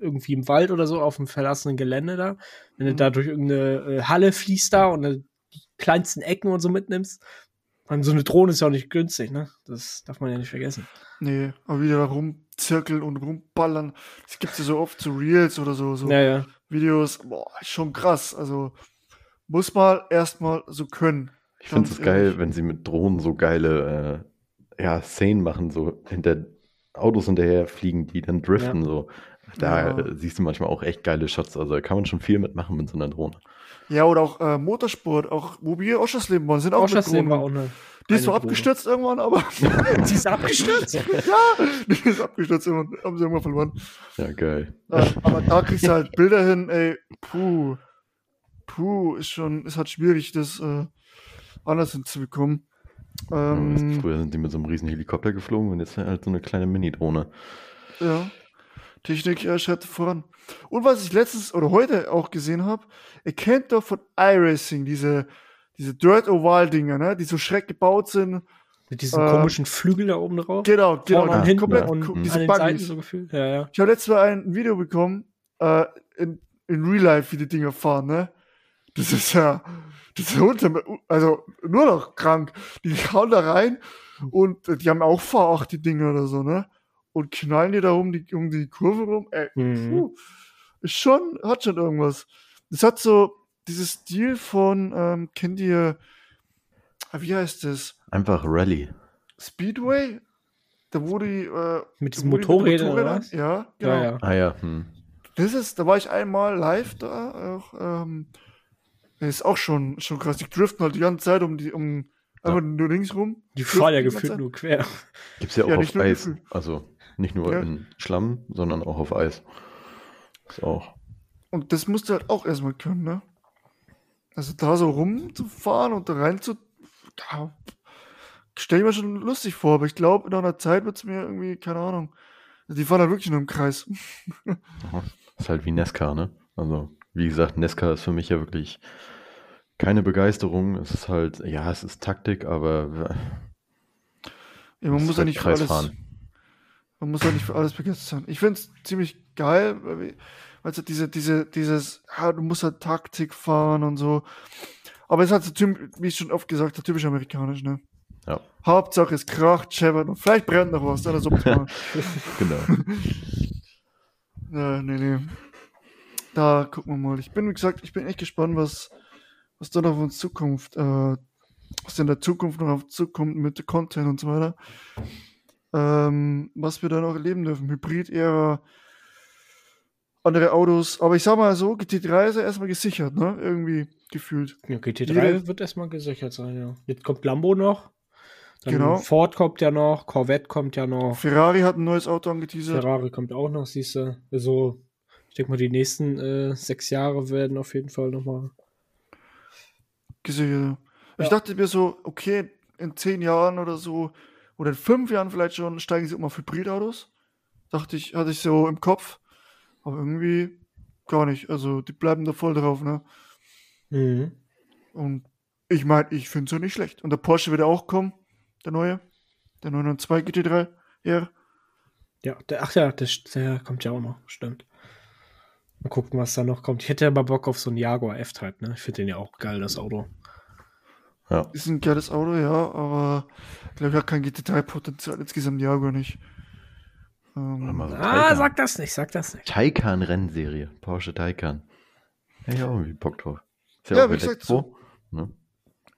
irgendwie im Wald oder so auf dem verlassenen Gelände da, wenn du Mhm. da durch irgendeine äh, Halle fließt da und die kleinsten Ecken und so mitnimmst. Und so eine Drohne ist ja auch nicht günstig, ne? Das darf man ja nicht vergessen. Nee, aber wieder rumzirkeln und rumballern. Das gibt's ja so oft, so Reels oder so, so Ja, ja. Videos. Boah, schon krass. Also muss man erstmal so können. Ich finde es geil, wenn sie mit Drohnen so geile äh, ja, Szenen machen, so hinter Autos hinterher fliegen, die dann driften. So. Da Ja. äh, siehst du manchmal auch echt geile Shots. Also da kann man schon viel mitmachen mit so einer Drohne. Ja, oder auch äh, Motorsport, auch wo wir Oschersleben waren, sind auch mit Oschersleben war Drohnen. auch eine. Die ist zwar abgestürzt irgendwann, aber Die ist abgestürzt? ja, die ist abgestürzt irgendwann, haben sie irgendwann verloren. Ja, geil. Aber da kriegst du halt Bilder hin, ey, puh, puh, ist schon, ist halt schwierig, das äh, anders hinzubekommen. Ja, Ähm, früher sind die mit so einem riesen Helikopter geflogen und jetzt halt so eine kleine Mini-Drohne. Ja. Technik äh, schreitet voran. Und was ich letztens oder heute auch gesehen habe, ihr kennt doch von iRacing diese, diese Dirt Oval Dinger, ne? Die so schreck gebaut sind. Mit diesem Ähm, komischen Flügel da oben drauf. Genau, genau. Vorne und hinten komplett, und an diese den Seiten so gefühlt. Ja, ja. Ich habe letztes Mal ein Video bekommen, äh, in, in Real Life, wie die Dinger fahren, ne? Das ist ja, das ist unter, also nur noch krank. Die hauen da rein und die haben auch V8, die Dinger oder so, ne? Und knallen die da um die, um die Kurve rum. Ey, Mhm. puh, ist schon, hat schon irgendwas. Das hat so dieses Stil von, ähm, kennt ihr, ah, wie heißt das? Einfach Rallye. Speedway? Da wo die, äh, Mit diesen wo die Motorrädern, oder Motorrädern- was? Ja, genau. Ja, ja. Ah ja, hm. Das ist, da war ich einmal live da, auch, ähm, das ist auch schon, schon krass. Die driften halt die ganze Zeit um die, um, einfach nur links rum. Die fahren ja gefühlt nur quer. Gibt's ja auch Ja, auf Eis. Gefühl. Also nicht nur Ja. in Schlamm, sondern auch auf Eis. Ist auch. Und das musst du halt auch erstmal können, ne? Also da so rumzufahren und da rein zu, ja, stell ich mir schon lustig vor, aber ich glaube, in einer Zeit wird es mir irgendwie, keine Ahnung. Die fahren halt wirklich nur im Kreis. Ist halt wie Nesca, ne? Also, wie gesagt, Nesca ist für mich ja wirklich keine Begeisterung. Es ist halt, ja, es ist Taktik, aber Ja, man muss ja halt nicht für alles, Kreisfahren. man muss ja nicht für alles begeistert sein. Ich finde es ziemlich geil, halt diese, diese, dieses, ja, du musst halt Taktik fahren und so. Aber es hat so, wie ich schon oft gesagt habe, typisch amerikanisch, ne? Ja, Hauptsache es kracht, scheppert und vielleicht brennt noch was, dann ist optimal. genau. Ja, nee, nee. Da gucken wir mal. Ich bin, wie gesagt, ich bin echt gespannt, was, was da noch auf uns zukommt, äh, was in der Zukunft noch auf zukommt mit Content und so weiter. Ähm, was wir da noch erleben dürfen. Hybrid-Ära, andere Autos. Aber ich sag mal so, GT3 ist ja erstmal gesichert, ne? Irgendwie gefühlt. Ja, GT3 Jede- wird erstmal gesichert sein, ja. Jetzt kommt Lambo noch. Dann Genau. Ford kommt ja noch, Corvette kommt ja noch, Ferrari hat ein neues Auto angeteasert. Ferrari kommt auch noch, siehst du. Also, ich denke mal, die nächsten äh, sechs Jahre werden auf jeden Fall nochmal. Ich Ja. dachte mir so, okay, in zehn Jahren oder so, oder in fünf Jahren vielleicht schon, steigen sie immer auf Hybridautos. Dachte ich, hatte ich so im Kopf. Aber irgendwie gar nicht. Also, die bleiben da voll drauf, ne? Mhm. Und ich meine, ich finde es ja nicht schlecht. Und der Porsche wird ja auch kommen, der neue. Der 992 GT3 R. Ja, der, ach ja, der, der kommt ja auch noch, stimmt. Mal gucken, was da noch kommt. Ich hätte ja mal Bock auf so einen Jaguar F-Type, ne? Ich finde den ja auch geil, das Auto. Ja. Ist ein geiles Auto, ja, aber ich glaube, er hat kein GT3-Potenzial. Insgesamt Jaguar nicht. Ähm, mal so Ah, sag das nicht, sag das nicht. Taycan-Rennserie. Porsche Taycan. Ja, ja, irgendwie Bock drauf. Ist Ja, auch wie gesagt, Elektro, ne?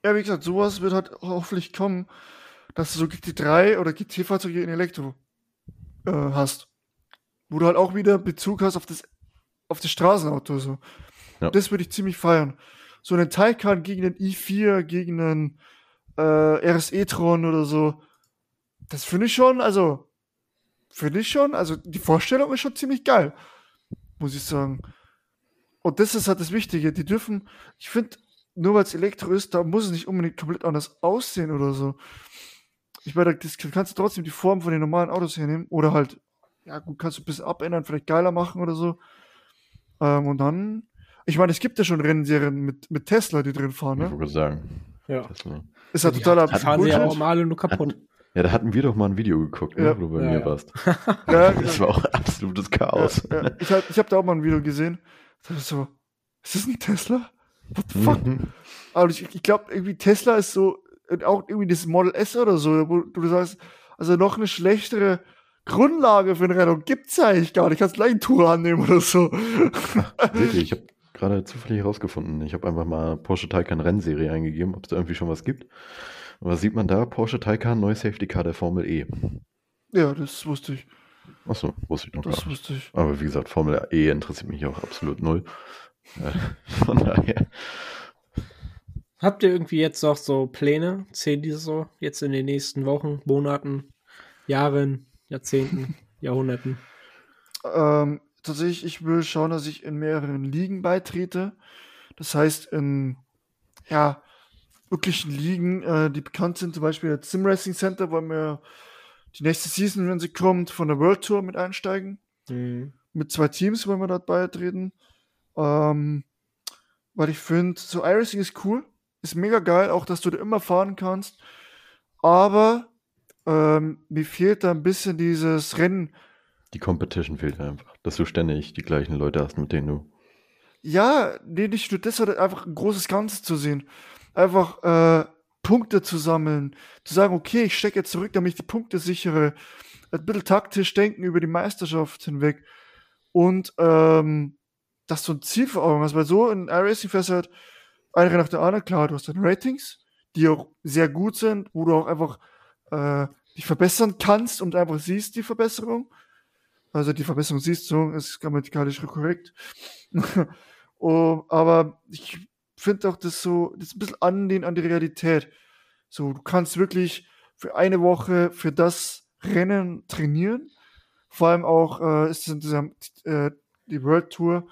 Ja, wie gesagt, sowas wird halt hoffentlich kommen, dass du so GT3 oder GT-Fahrzeuge in Elektro äh, hast. Wo du halt auch wieder Bezug hast auf das, auf das Straßenauto. So. Ja. Das würde ich ziemlich feiern. So einen Taycan gegen den i4, gegen einen äh, RS e-tron oder so. Das finde ich schon, also, finde ich schon, also die Vorstellung ist schon ziemlich geil. Muss ich sagen. Und das ist halt das Wichtige. Die dürfen, ich finde, nur weil es Elektro ist, da muss es nicht unbedingt komplett anders aussehen oder so. Ich meine, das kannst du trotzdem die Form von den normalen Autos hernehmen oder halt, ja gut, kannst du ein bisschen abändern, vielleicht geiler machen oder so. Ähm, und dann, ich meine, es gibt ja schon Rennserien mit, mit Tesla, die drin fahren, Ich ne? wollte gerade sagen. Ja. Tesla. Ist Die totaler die fahren sie ja Bullshit. auch alle nur kaputt. Ja, da hatten wir doch mal ein Video geguckt, ne, Ja. wo du bei Ja, mir ja. warst. Ja, Das war auch absolutes Chaos. Ja, ja. Ich, hab- ich habe da auch mal ein Video gesehen. Da dachte ich so, ist das ein Tesla? What the fuck? Mhm. Aber ich, ich glaube, irgendwie Tesla ist so, äh, auch irgendwie das Model S oder so, wo du sagst, also noch eine schlechtere Grundlage für eine Rennung gibt's eigentlich gar nicht. Kannst gleich einen Tour annehmen oder so. Wirklich, ich habe gerade zufällig herausgefunden. Ich habe einfach mal Porsche Taycan Rennserie eingegeben, ob es da irgendwie schon was gibt. Was sieht man da? Porsche Taycan, neue Safety Car der Formel E. ja, das wusste ich. Achso, wusste ich noch gar Das nicht. wusste ich. Aber wie gesagt, Formel E interessiert mich auch absolut null. Äh, Von daher. Habt ihr irgendwie jetzt noch so Pläne? Zählen die so jetzt in den nächsten Wochen, Monaten, Jahren, Jahrzehnten, Jahrhunderten? Ähm, tatsächlich, ich will schauen, dass ich in mehreren Ligen beitrete. Das heißt, in, ja, wirklichen Ligen, äh, die bekannt sind, zum Beispiel das Sim Racing Center, wollen wir die nächste Season, wenn sie kommt, von der World Tour mit einsteigen. Mhm. Mit zwei Teams wollen wir dort beitreten. Ähm, weil ich finde, so iRacing ist cool, ist mega geil, auch dass du da immer fahren kannst. Aber ähm, mir fehlt da ein bisschen dieses Rennen. Die Competition fehlt einfach. Dass du ständig die gleichen Leute hast, mit denen du. Ja, nee, nicht nur das, sondern einfach ein großes Ganzes zu sehen. Einfach äh, Punkte zu sammeln. Zu sagen, okay, ich stecke jetzt zurück, damit ich die Punkte sichere. Ein bisschen taktisch denken über die Meisterschaft hinweg. Und ähm, dass du ein Ziel vor Augen hast. Weil so in iRacing fährst halt eine nach der anderen. Klar, du hast deine Ratings, die auch sehr gut sind, wo du auch einfach äh, dich verbessern kannst und einfach siehst die Verbesserung. Also die Verbesserung siehst du, ist grammatikalisch korrekt. oh, aber ich finde auch das so, das ist ein bisschen anlehnen an die Realität. So, du kannst wirklich für eine Woche für das Rennen trainieren. Vor allem auch äh, ist es in dieser, äh, die World Tour.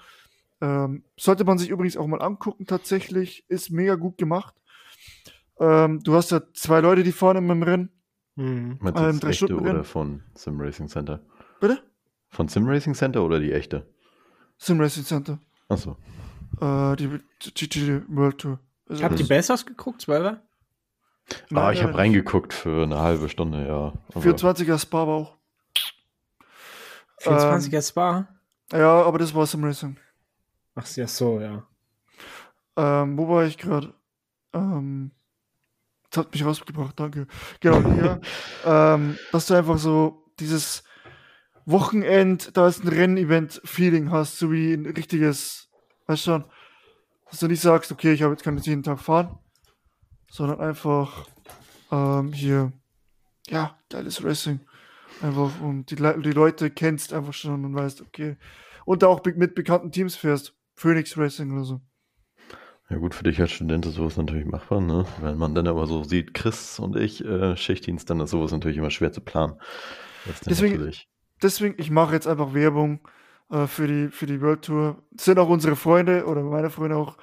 Ähm, sollte man sich übrigens auch mal angucken, tatsächlich. Ist mega gut gemacht. Ähm, du hast ja zwei Leute, die fahren immer im Rennen. Mhm. Meinst Ähm, das drei echte Stunden oder von Sim Racing Center? Bitte? Von Sim Racing Center oder die echte? Sim Racing Center. Achso. Äh, die World Tour. Also, Habt ihr Bessers geguckt, Zwölfer? Ah, Nein, ich nein, habe reingeguckt für eine halbe Stunde, ja. Aber 24er Spa war auch. 24er Spa? Ja, aber das war Sim Racing. Ach ja, so, ja. Ähm, wo war ich gerade? Ähm, das hat mich rausgebracht, danke. Genau, hier. ähm, dass du einfach so dieses Wochenend, da ist ein Rennevent-Feeling hast, so wie ein richtiges, weißt du schon, dass du nicht sagst, okay, ich habe jetzt kann jetzt jeden Tag fahren, sondern einfach ähm, hier, ja, geiles Racing. Einfach und die, die Leute kennst einfach schon und weißt, okay. Und auch be- mit bekannten Teams fährst. Phoenix Racing oder so. Ja gut, für dich als Student ist sowas natürlich machbar, ne? Wenn man dann aber so sieht, Chris und ich, äh, Schichtdienst, dann ist sowas natürlich immer schwer zu planen. Deswegen, deswegen, ich mache jetzt einfach Werbung äh, für, die, für die World Tour. Das sind auch unsere Freunde oder meine Freunde auch.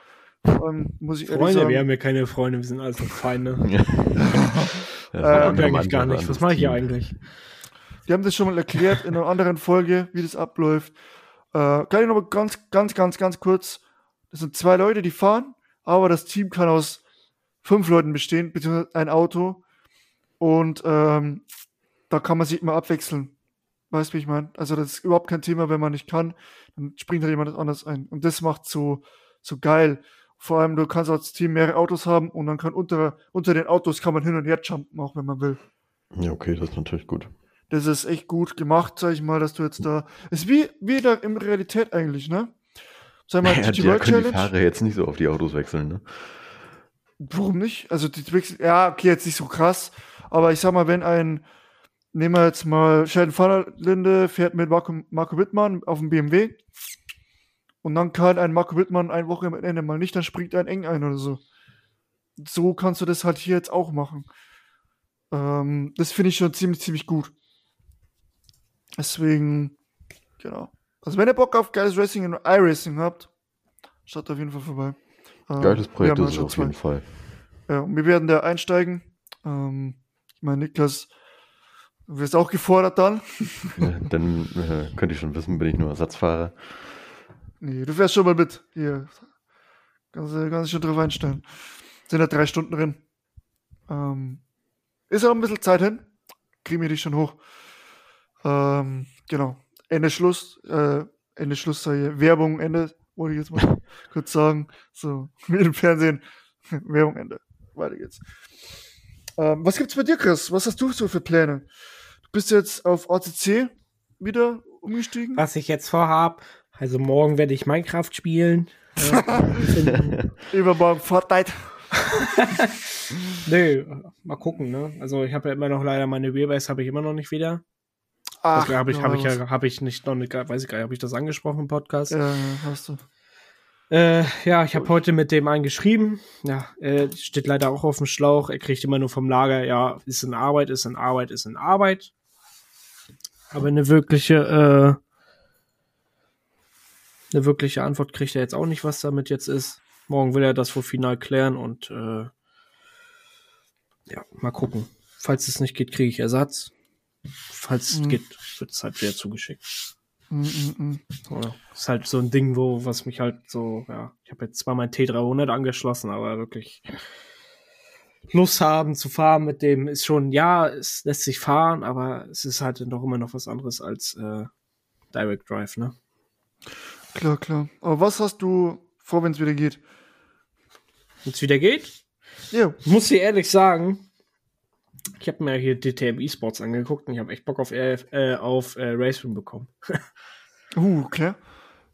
Ähm, muss ich Freunde, sagen. wir haben ja keine Freunde, wir sind also Feinde. ja, äh, eigentlich gar nicht. Was mache ich hier eigentlich? Die haben das schon mal erklärt in einer anderen Folge, wie das abläuft. Äh, kann ich noch mal ganz, ganz, ganz, ganz kurz. Das sind zwei Leute, die fahren aber das Team kann aus fünf Leuten bestehen, beziehungsweise ein Auto. Und ähm, da kann man sich immer abwechseln. Weißt du, wie ich meine? Also das ist überhaupt kein Thema, wenn man nicht kann, dann springt halt jemand anders ein. Und das macht so, so geil. Vor allem, du kannst als Team mehrere Autos haben und dann kann unter, unter den Autos kann man hin und her jumpen, auch wenn man will. Ja, okay, das ist natürlich gut. Das ist echt gut gemacht, sag ich mal, dass du jetzt da. Ist wie, wie da in Realität eigentlich, ne? Sag mal, ja, die, die können die Fahrer jetzt nicht so auf die Autos wechseln, ne? Warum nicht? Also die wechseln, ja, okay, jetzt nicht so krass, aber ich sag mal, wenn ein, nehmen wir jetzt mal, Sheldon van Linde fährt mit Marco, Marco Wittmann auf dem BMW und dann kann ein Marco Wittmann ein Wochenende mal nicht, dann springt ein Eng ein oder so. So kannst du das halt hier jetzt auch machen. Ähm, das finde ich schon ziemlich, ziemlich gut. Deswegen, genau. Also wenn ihr Bock auf geiles Racing und iRacing habt, schaut auf jeden Fall vorbei. Ähm, Geiles Projekt ist es auf jeden Fall. Ja, und wir werden da einsteigen. Ähm, ich meine, Niklas, du wirst auch gefordert dann. Dann äh, könnte ich schon wissen, bin ich nur Ersatzfahrer. Nee, du fährst schon mal mit. Hier. Kannst du ganz schon drauf einstellen. Sind ja drei Stunden drin. Ähm, ist ja noch ein bisschen Zeit hin. Kriegen wir dich schon hoch. Ähm, genau. Ende Schluss, äh, Ende Schluss sei Werbung, Ende, wollte ich jetzt mal kurz sagen. So, wie im Fernsehen, Werbung, Ende. Weiter geht's. Ähm, was gibt's bei dir, Chris? Was hast du so für Pläne? Du bist jetzt auf ACC wieder umgestiegen? Was ich jetzt vorhab, also morgen werde ich Minecraft spielen. Übermorgen Fortnite. Nö, mal gucken, ne? Also ich habe ja immer noch leider meine Wheelbase habe ich immer noch nicht wieder. Ach, habe ich, habe ich, ja, habe ich nicht noch nicht, weiß ich gar nicht, habe ich das angesprochen im Podcast? Ja, hast du. Äh, ja, ich habe heute mit dem einen geschrieben. Ja, er steht leider auch auf dem Schlauch. Er kriegt immer nur vom Lager, ja, ist in Arbeit, ist in Arbeit, ist in Arbeit. Aber eine wirkliche, äh, eine wirkliche Antwort kriegt er jetzt auch nicht, was damit jetzt ist. Morgen will er das wohl final klären und äh, ja, mal gucken. Falls es nicht geht, kriege ich Ersatz. Falls es mhm. geht, wird es halt wieder zugeschickt. Mhm, mhm, mhm. ja, ist halt so ein Ding, wo, was mich halt so, ja, ich habe jetzt zwar mein T300 angeschlossen, aber wirklich Lust haben zu fahren mit dem ist schon, ja, es lässt sich fahren, aber es ist halt doch immer noch was anderes als äh, Direct Drive, ne? Klar, klar. Aber was hast du vor, wenn es wieder geht? Wenn es wieder geht? Ja. Muss ich ehrlich sagen, ich habe mir hier DTM Esports angeguckt und ich habe echt Bock auf, äh, auf äh, Racing bekommen. uh, okay.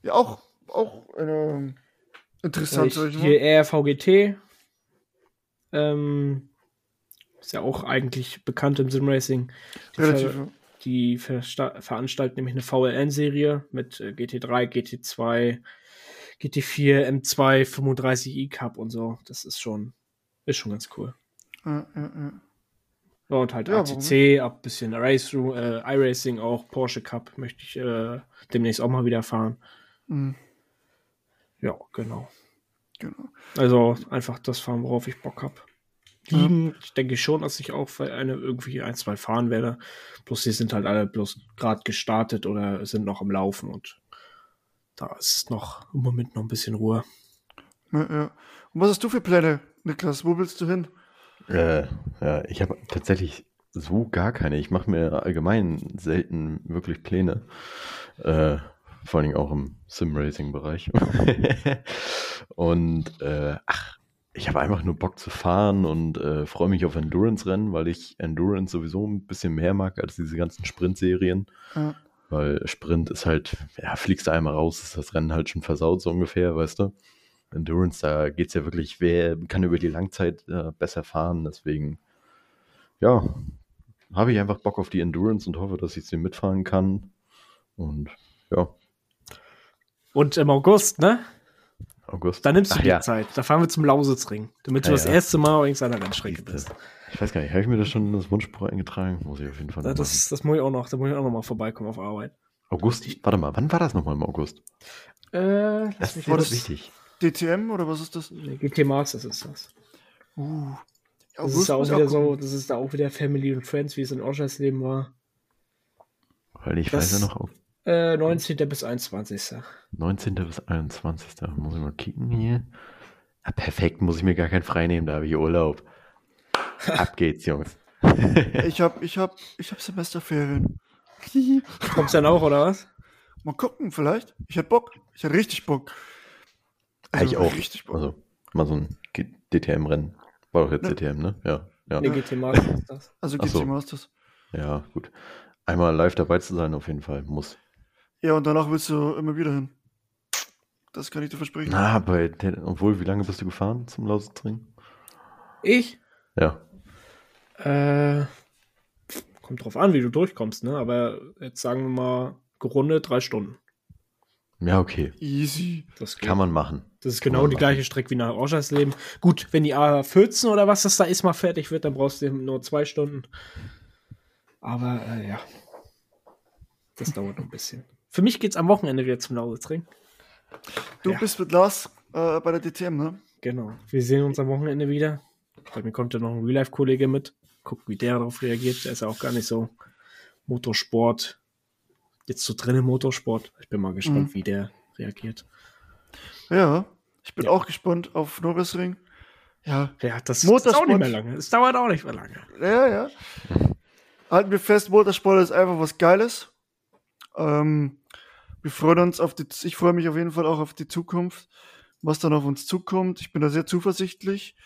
Ja, auch, auch äh, interessant. Ich, hier RVGT. Ähm, ist ja auch eigentlich bekannt im Simracing. Die, Relativ, ver die ver veranstalten nämlich eine VLN-Serie mit äh, GT3, GT2, GT4, M2, 35i Cup und so. Das ist schon, ist schon ganz cool. Ja, ja, ja. Ja, und halt ja, ACC, ab bisschen Race, äh, iRacing auch, Porsche Cup möchte ich äh, demnächst auch mal wieder fahren. Mhm. Ja, genau. genau. Also einfach das fahren, worauf ich Bock habe. Liegen, ja. ich denke schon, dass ich auch für eine irgendwie ein, zwei fahren werde. Bloß die sind halt alle bloß gerade gestartet oder sind noch am Laufen und da ist noch im Moment noch ein bisschen Ruhe. Ja, ja. Und was hast du für Pläne, Niklas? Wo willst du hin? Äh, ja, ich habe tatsächlich so gar keine. Ich mache mir allgemein selten wirklich Pläne. Äh, vor allem auch im Sim-Racing-Bereich. und äh, ach, ich habe einfach nur Bock zu fahren und äh, freue mich auf Endurance-Rennen, weil ich Endurance sowieso ein bisschen mehr mag als diese ganzen Sprint-Serien. Ja. Weil Sprint ist halt, ja, fliegst du einmal raus, ist das Rennen halt schon versaut, so ungefähr, weißt du. Endurance, da geht es ja wirklich, wer kann über die Langzeit äh, besser fahren. Deswegen, ja, habe ich einfach Bock auf die Endurance und hoffe, dass ich sie mitfahren kann. Und ja. Und im August, ne? August. Da nimmst du Ach die ja. Zeit. Da fahren wir zum Lausitzring, damit du Ja, das ja. erste Mal übrigens an der Rennstrecke bist. Ich weiß gar nicht, habe ich mir das schon in das Wunschbuch eingetragen? Muss ich auf jeden Fall Ja, das, das muss ich auch noch, da muss ich auch noch mal vorbeikommen auf Arbeit. August, warte mal, wann war das nochmal im August? Äh, Das war das- wichtig. DTM oder was ist das? Nee, GT Masters ist das. Uh. Das ist da auch wieder so, das ist da auch wieder Family and Friends, wie es in Oschersleben war. Weil ich Das- weiß ja noch, auf Äh, 19. bis 21. 19. bis 21. Muss ich mal kicken hier. Ah, perfekt, muss ich mir gar keinen frei nehmen, da habe ich Urlaub. Ab geht's, Jungs. Ich hab, ich hab, ich hab Semesterferien. Kommst du dann auch, oder was? Mal gucken, vielleicht. Ich hätte Bock. Ich hätte richtig Bock. Ja, ich auch. Richtig Bock. Also, mal so ein DTM-Rennen. War doch jetzt Ne. DTM, ne? Ja. Ja, Nee, GT Masters ist das. Also GT so. Masters. ja, gut. Einmal live dabei zu sein, auf jeden Fall. Muss. Ja, und danach willst du immer wieder hin. Das kann ich dir versprechen. Na, bei der, obwohl, wie lange bist du gefahren zum Lausitzring? Ich? Ja. Äh, kommt drauf an, wie du durchkommst, ne? Aber jetzt sagen wir mal, gerundet drei Stunden. Ja, okay. Easy. Das geht. Kann man machen. Das ist genau die machen. gleiche Strecke wie nach Oschersleben. Gut, wenn die A14 oder was das da ist, mal fertig wird, dann brauchst du nur zwei Stunden. Aber äh, ja, das dauert noch ein bisschen. Für mich geht's am Wochenende wieder zum Lausitzring. Du Ja. bist mit Lars äh, bei der DTM, ne? Genau. Wir sehen uns am Wochenende wieder. Bei mir kommt ja noch ein Real-Life-Kollege mit. Guck, wie der darauf reagiert. Der ist ja auch gar nicht so Motorsport. Jetzt so drin im Motorsport. Ich bin mal gespannt, Mhm. wie der reagiert. Ja. Ich bin Ja. auch gespannt auf Nürburgring. Ja, Ja, das Motorsport. ist auch nicht mehr lange. Es dauert auch nicht mehr lange. ja, ja. Halten wir fest, Motorsport ist einfach was Geiles. Ähm, wir freuen uns auf die, ich freue mich auf jeden Fall auch auf die Zukunft, was dann auf uns zukommt. Ich bin da sehr zuversichtlich,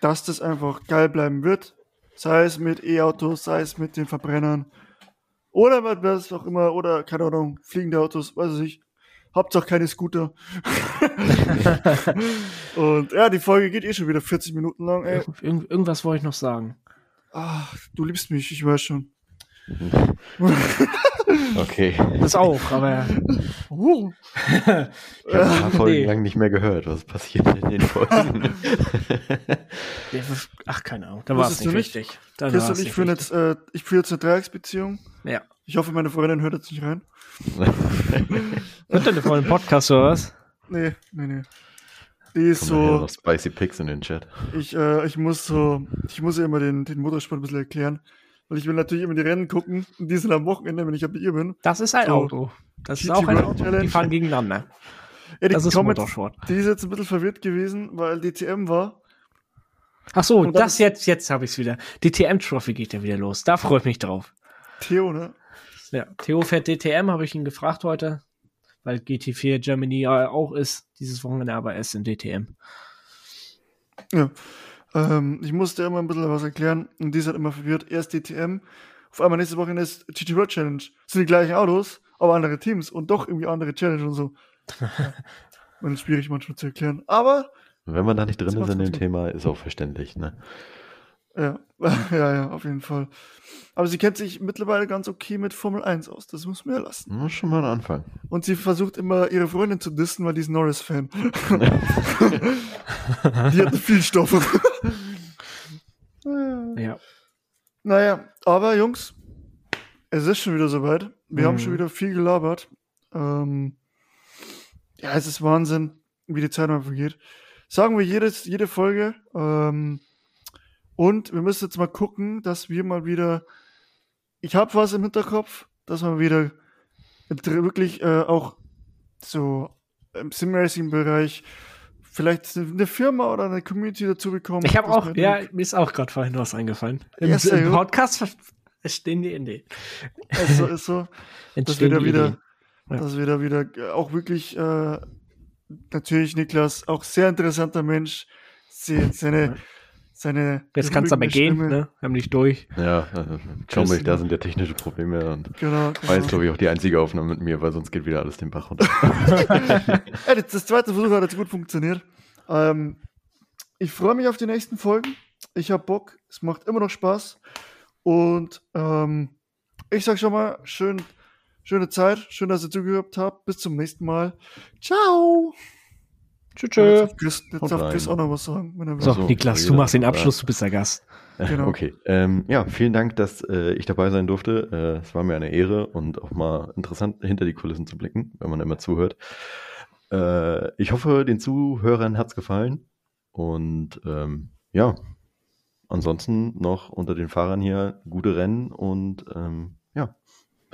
dass das einfach geil bleiben wird. Sei es mit E-Autos, sei es mit den Verbrennern. Oder was auch immer, oder keine Ahnung, fliegende Autos, weiß ich. Hauptsache keine Scooter. Und ja, die Folge geht eh schon wieder 40 Minuten lang, ey. Irgend, irgendwas wollte ich noch sagen. Ah, du liebst mich, ich weiß schon. Okay. Das auch, aber Uh. Ich habe ein paar Folgen Nee. lang nicht mehr gehört. Was passiert in den Folgen? Ach, keine Ahnung. Da war es nicht wichtig. Dann Chris und ich führen jetzt, äh, ich führe jetzt eine Dreiecksbeziehung. Ja. Ich hoffe, meine Freundin hört jetzt nicht rein. Hört denn vor dem Podcast oder was? Nee, nee, nee. Die ist nachher so, noch Spicy Pics in den Chat. ich, äh, ich muss so, ich muss ihr immer den, den Motorsport ein bisschen erklären. Weil ich will natürlich immer die Rennen gucken. Und die sind am Wochenende, wenn ich bei ihr bin. Das ist ein So. Auto. Das ist auch ein Auto. Challenge. Die fahren gegeneinander. Ja, die, Das ist Motorsport. die ist jetzt ein bisschen verwirrt gewesen, weil DTM war. Ach so, Und das ist- jetzt, jetzt habe ich es wieder. DTM Trophy geht ja wieder los. Da freue ich mich drauf. Theo, ne? Ja, Theo fährt DTM, habe ich ihn gefragt heute, weil GT4 Germany ja auch ist, dieses Wochenende aber erst in DTM. Ja. Ähm, ich musste immer ein bisschen was erklären und die ist halt immer verwirrt. Erst DTM, auf einmal nächste Woche ist GT World Challenge. Das sind die gleichen Autos, aber andere Teams und doch irgendwie andere Challenge und so. Ja. und das ist schwierig manchmal zu erklären. Aber, Wenn man da nicht drin Das ist in dem. Thema, ist auch verständlich. Ne? ja, ja, ja, auf jeden Fall. Aber sie kennt sich mittlerweile ganz okay mit Formel 1 aus. Das muss man ja lassen. Das ist schon mal ein Anfang. Und sie versucht immer, ihre Freundin zu dissen, weil die ist Norris-Fan. die hat viel Stoff. Ja. Naja, aber Jungs, es ist schon wieder soweit. Wir haben Mhm. schon wieder viel gelabert. Ähm, ja, es ist Wahnsinn, wie die Zeit mal vergeht. Sagen wir jedes, jede Folge. Ähm, und wir müssen jetzt mal gucken, dass wir mal wieder. Ich habe was im Hinterkopf, dass wir wieder wirklich äh, auch so im Simracing-Bereich vielleicht eine Firma oder eine Community dazu bekommen. Ich habe auch, ja, mir ist auch gerade vorhin was eingefallen. Im, sehr im. Podcast entstehen die Ideen. ist so, ist so. dass wir da wieder, Ideen. Ja. dass wir da wieder äh, auch wirklich, äh, natürlich Niklas, auch sehr interessanter Mensch, se- seine, seine. Jetzt kannst du aber gehen, Stimme. ne? Wir haben dich durch. Ja, äh, schau mal, da sind ja technische Probleme und Genau. war jetzt, genau. glaube ich, auch die einzige Aufnahme mit mir, weil sonst geht wieder alles den Bach runter. Ja, das, das zweite Versuch hat jetzt gut funktioniert. Ähm, ich freue mich auf die nächsten Folgen. Ich habe Bock. Es macht immer noch Spaß. Und ähm, ich sag schon mal, schön, schöne Zeit. Schön, dass ihr zugehört habt. Bis zum nächsten Mal. Ciao. Tschüss. Jetzt tschö. darf Chris, jetzt darf. Chris auch noch was sagen. Wenn er will. So, so, Niklas, du machst den. Abschluss, du bist der Gast. Genau. Okay, ähm, ja, vielen Dank, dass äh, ich dabei sein durfte. Äh, es war mir eine Ehre und auch mal interessant, hinter die Kulissen zu blicken, wenn man immer zuhört. Äh, ich hoffe, den Zuhörern hat's gefallen. Und ähm, ja, ansonsten noch unter den Fahrern hier gute Rennen und ähm,